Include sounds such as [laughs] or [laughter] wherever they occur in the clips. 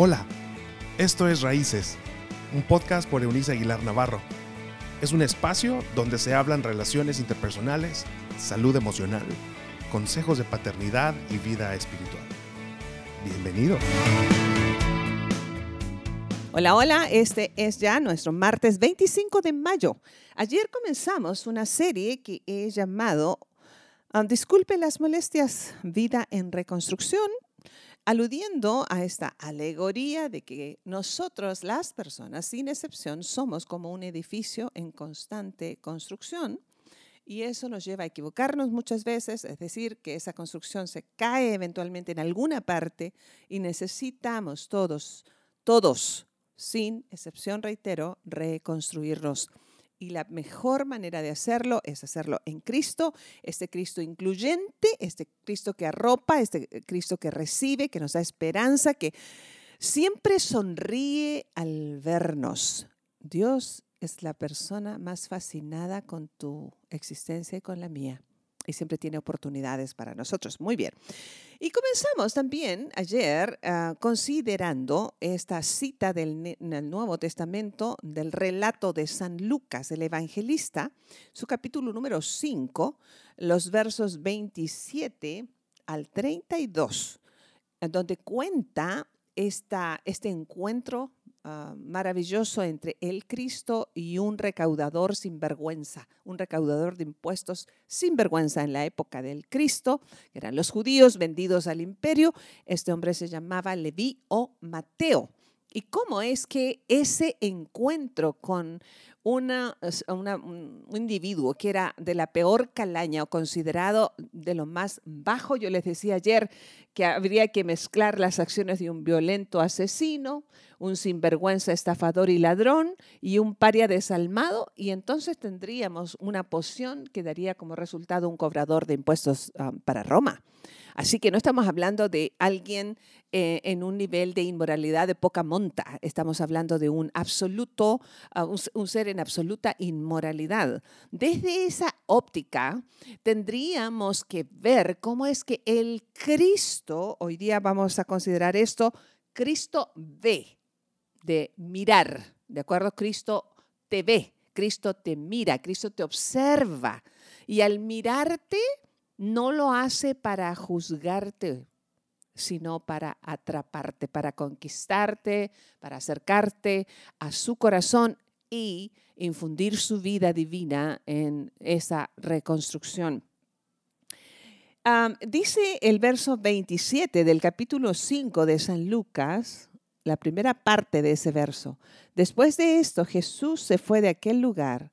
Hola, esto es Raíces, un podcast por Eunice Aguilar Navarro. Es un espacio donde se hablan relaciones interpersonales, salud emocional, consejos de paternidad y vida espiritual. Bienvenido. Hola, hola, este es ya nuestro martes 25 de mayo. Ayer comenzamos una serie que he llamado ah, Disculpe las molestias, vida en reconstrucción aludiendo a esta alegoría de que nosotros, las personas, sin excepción, somos como un edificio en constante construcción. Y eso nos lleva a equivocarnos muchas veces, es decir, que esa construcción se cae eventualmente en alguna parte y necesitamos todos, todos, sin excepción, reitero, reconstruirnos. Y la mejor manera de hacerlo es hacerlo en Cristo, este Cristo incluyente, este Cristo que arropa, este Cristo que recibe, que nos da esperanza, que siempre sonríe al vernos. Dios es la persona más fascinada con tu existencia y con la mía y siempre tiene oportunidades para nosotros. Muy bien. Y comenzamos también ayer ah, considerando esta cita del, Nuevo Testamento del relato de San Lucas, el evangelista, su capítulo número 5, los versos 27 al 32, donde cuenta esta, este encuentro Ah, maravilloso entre el Cristo y un recaudador sin vergüenza, un recaudador de impuestos sin vergüenza en la época del Cristo, que eran los judíos vendidos al imperio. Este hombre se llamaba Leví o Mateo. ¿Y cómo es que ese encuentro con una, un individuo que era de la peor calaña o considerado de lo más bajo, yo les decía ayer que habría que mezclar las acciones de un violento asesino, un sinvergüenza estafador y ladrón y un paria desalmado, y entonces tendríamos una poción que daría como resultado un cobrador de impuestos ah, para Roma. Así que no estamos hablando de alguien eh, en un nivel de inmoralidad de poca monta, estamos hablando de un absoluto, ah, un, ser en absoluta inmoralidad. Desde esa óptica tendríamos que ver cómo es que el Cristo, hoy día vamos a considerar esto, Cristo ve, de mirar, ¿de acuerdo? Cristo te ve, Cristo te mira, Cristo te observa. Y al mirarte, no lo hace para juzgarte, sino para atraparte, para conquistarte, para acercarte a su corazón y infundir su vida divina en esa reconstrucción. dice el verso 27 del capítulo 5 de San Lucas, la primera parte de ese verso. Después de esto, Jesús se fue de aquel lugar.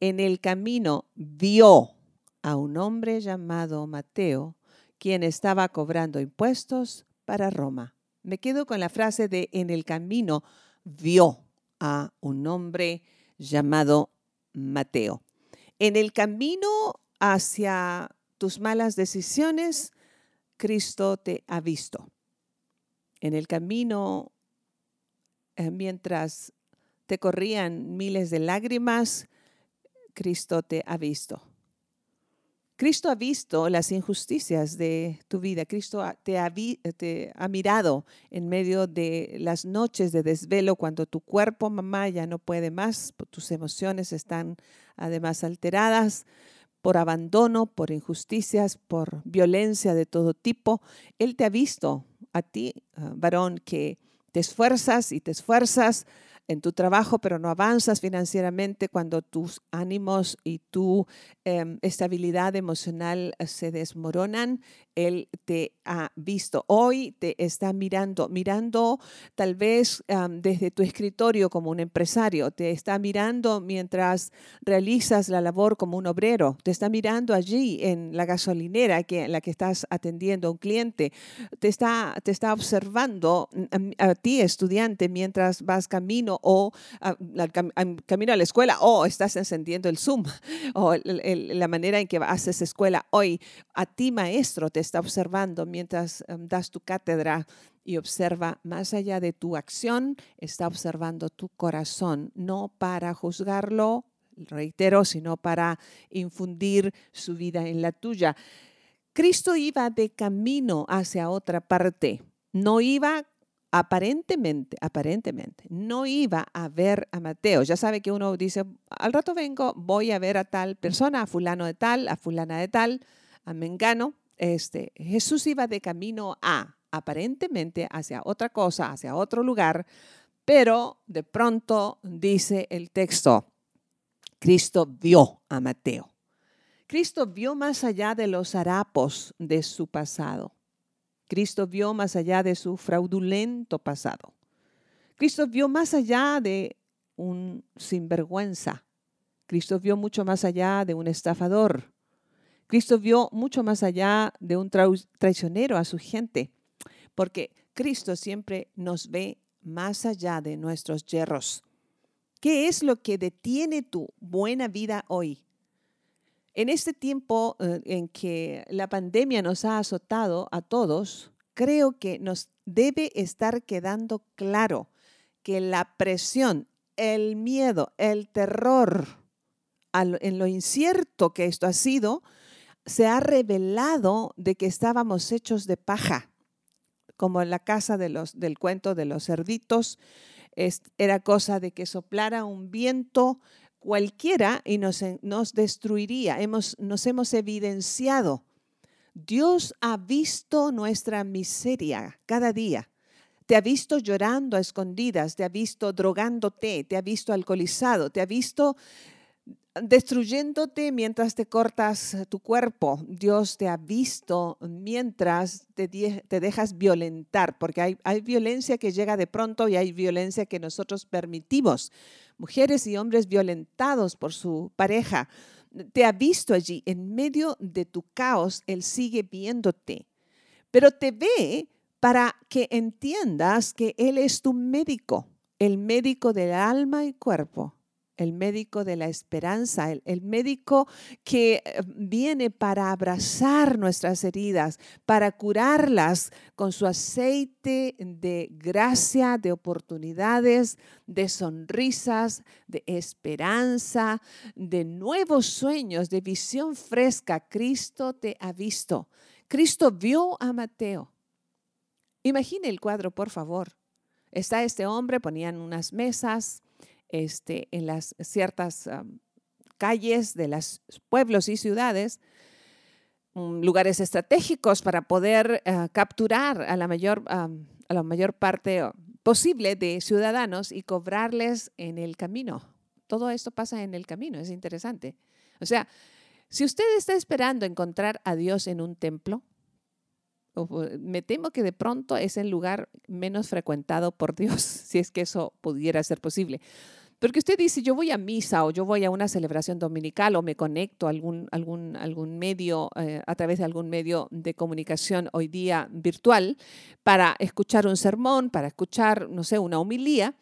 En el camino vio a un hombre llamado Mateo, quien estaba cobrando impuestos para Roma. Me quedo con la frase de en el camino vio a un hombre llamado Mateo. En el camino hacia tus malas decisiones, Cristo te ha visto. En el camino, eh, mientras te corrían miles de lágrimas, Cristo te ha visto. Cristo ha visto las injusticias de tu vida. Cristo te ha, mirado en medio de las noches de desvelo cuando tu cuerpo, mamá, ya no puede más, tus emociones están además alteradas por abandono, por injusticias, por violencia de todo tipo. Él te ha visto a ti, ah, varón, que te esfuerzas y te esfuerzas en tu trabajo, pero no avanzas financieramente cuando tus ánimos y tu em, estabilidad emocional eh, se desmoronan. Él te ha visto. Hoy te está mirando, mirando tal vez desde tu escritorio como un empresario. Te está mirando mientras realizas la labor como un obrero. Te está mirando allí en la gasolinera que, en la que estás atendiendo a un cliente. Te está, te está observando mm, a, a ti, estudiante, mientras vas camino o ah, camino a la escuela o estás encendiendo el Zoom [laughs] o la manera en que haces escuela hoy. A ti, maestro, te está observando mientras em, das tu cátedra y observa más allá de tu acción, está observando tu corazón, no para juzgarlo, reitero, sino para infundir su vida en la tuya. Cristo iba de camino hacia otra parte, no iba aparentemente, aparentemente, no iba a ver a Mateo. Ya sabe que uno dice, al rato vengo, voy a ver a tal persona, a fulano de tal, a fulana de tal, a Mengano. Este, Jesús iba de camino a, aparentemente, hacia otra cosa, hacia otro lugar, pero de pronto dice el texto, Cristo vio a Mateo. Cristo vio más allá de los harapos de su pasado. Cristo vio más allá de su fraudulento pasado. Cristo vio más allá de un sinvergüenza. Cristo vio mucho más allá de un estafador. Cristo vio mucho más allá de un traicionero a su gente, porque Cristo siempre nos ve más allá de nuestros yerros. ¿Qué es lo que detiene tu buena vida hoy? En este tiempo eh, en que la pandemia nos ha azotado a todos, creo que nos debe estar quedando claro que la presión, el miedo, el terror en lo incierto que esto ha sido, se ha revelado de que estábamos hechos de paja, como en la casa de los, del cuento de los cerditos. era cosa de que soplara un viento cualquiera y nos, nos destruiría. Hemos, nos hemos evidenciado. Dios ha visto nuestra miseria cada día. Te ha visto llorando a escondidas, te ha visto drogándote, te ha visto alcoholizado, te ha visto destruyéndote mientras te cortas tu cuerpo. Dios te ha visto mientras te, te dejas violentar, porque hay, hay, violencia que llega de pronto y hay violencia que nosotros permitimos mujeres y hombres violentados por su pareja. Te ha visto allí, en medio de tu caos, Él sigue viéndote, pero te ve para que entiendas que Él es tu médico, el médico del alma y cuerpo el médico de la esperanza, el, médico que eh, viene para abrazar nuestras heridas, para curarlas con su aceite de gracia, de oportunidades, de sonrisas, de esperanza, de nuevos sueños, de visión fresca. Cristo te ha visto. Cristo vio a Mateo. Imagine el cuadro, por favor. Está este hombre, ponían unas mesas, este, en las ciertas calles de los pueblos y ciudades, mm, lugares estratégicos para poder ah, capturar a la mayor, a la mayor parte posible de ciudadanos y cobrarles en el camino. Todo esto pasa en el camino, es interesante. O sea, si usted está esperando encontrar a Dios en un templo, me temo que de pronto es el lugar menos frecuentado por Dios, [laughs] si es que eso pudiera ser posible. Porque usted dice, yo voy a misa o yo voy a una celebración dominical o me conecto a algún, algún, algún medio, eh, a través de algún medio de comunicación hoy día virtual para escuchar un sermón, para escuchar, no sé, una homilía,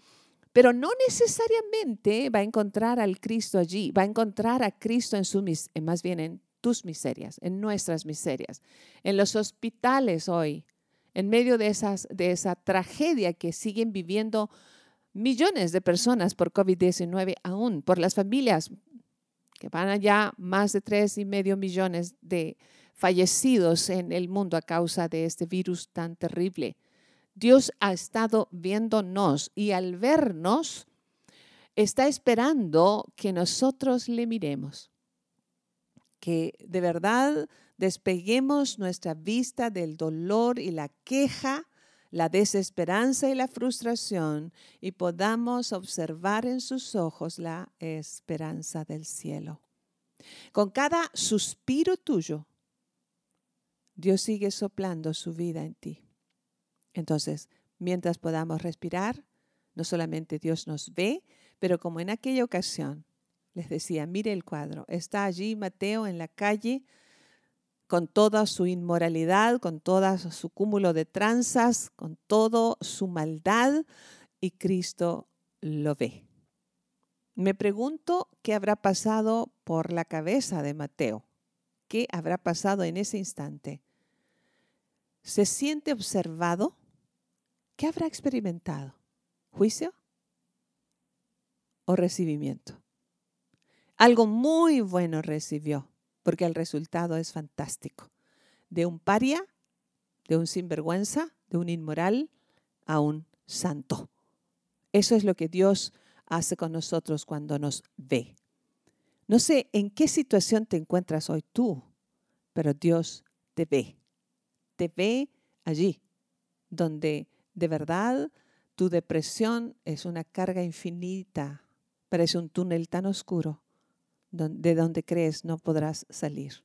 pero no necesariamente va a encontrar al Cristo allí, va a encontrar a Cristo en su, más bien en tus miserias, en nuestras miserias, en los hospitales hoy, en medio de, esas, de esa tragedia que siguen viviendo millones de personas por COVID-19 aún, por las familias que van allá más de tres y medio millones de fallecidos en el mundo a causa de este virus tan terrible. Dios ha estado viéndonos y al vernos está esperando que nosotros le miremos, que de verdad despeguemos nuestra vista del dolor y la queja la desesperanza y la frustración y podamos observar en sus ojos la esperanza del cielo. Con cada suspiro tuyo, Dios sigue soplando su vida en ti. Entonces, mientras podamos respirar, no solamente Dios nos ve, pero como en aquella ocasión les decía, mire el cuadro, está allí Mateo en la calle con toda su inmoralidad, con todo su cúmulo de tranzas, con toda su maldad, y Cristo lo ve. Me pregunto qué habrá pasado por la cabeza de Mateo, qué habrá pasado en ese instante. ¿Se siente observado? ¿Qué habrá experimentado? ¿Juicio o recibimiento? Algo muy bueno recibió porque el resultado es fantástico. De un paria, de un sinvergüenza, de un inmoral, a un santo. Eso es lo que Dios hace con nosotros cuando nos ve. No sé en qué situación te encuentras hoy tú, pero Dios te ve. Te ve allí, donde de verdad tu depresión es una carga infinita, parece un túnel tan oscuro de donde crees no podrás salir.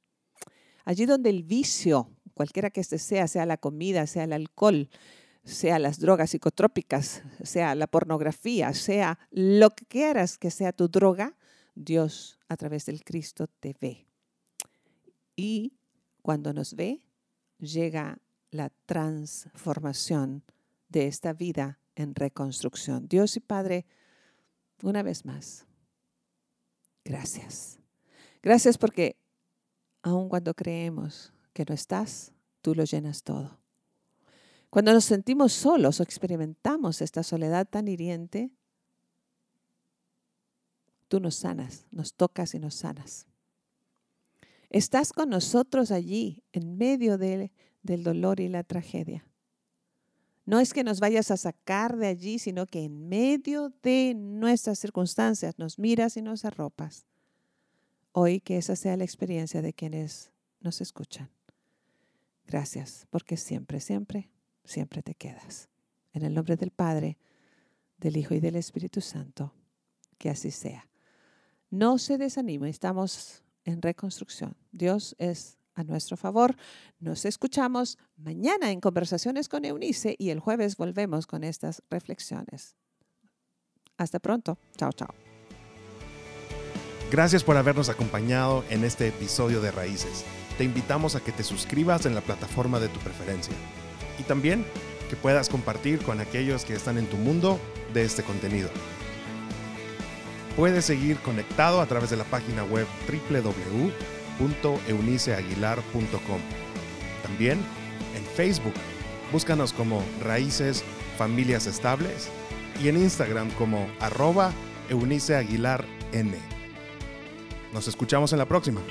Allí donde el vicio, cualquiera que este sea, sea la comida, sea el alcohol, sea las drogas psicotrópicas, sea la pornografía, sea lo que quieras que sea tu droga, Dios a través del Cristo te ve. Y cuando nos ve, llega la transformación de esta vida en reconstrucción. Dios y Padre, una vez más, gracias. Gracias porque aun cuando creemos que no estás, tú lo llenas todo. Cuando nos sentimos solos o experimentamos esta soledad tan hiriente, tú nos sanas, nos tocas y nos sanas. Estás con nosotros allí, en medio del dolor y la tragedia. No es que nos vayas a sacar de allí, sino que en medio de nuestras circunstancias nos miras y nos arropas. Hoy que esa sea la experiencia de quienes nos escuchan. Gracias, porque siempre, siempre, siempre te quedas. En el nombre del Padre, del Hijo y del Espíritu Santo, que así sea. No se desanime, estamos en reconstrucción. Dios es a nuestro favor. Nos escuchamos mañana en Conversaciones con Eunice y el jueves volvemos con estas reflexiones. Hasta pronto. Chao, chao. Gracias por habernos acompañado en este episodio de Raíces. Te invitamos a que te suscribas en la plataforma de tu preferencia y también que puedas compartir con aquellos que están en tu mundo de este contenido. Puedes seguir conectado a través de la página web www www.euniceaguilar.com. También en Facebook, búscanos como Raíces Familias Estables y en Instagram como arroba Eunice Aguilar N. Nos escuchamos en la próxima.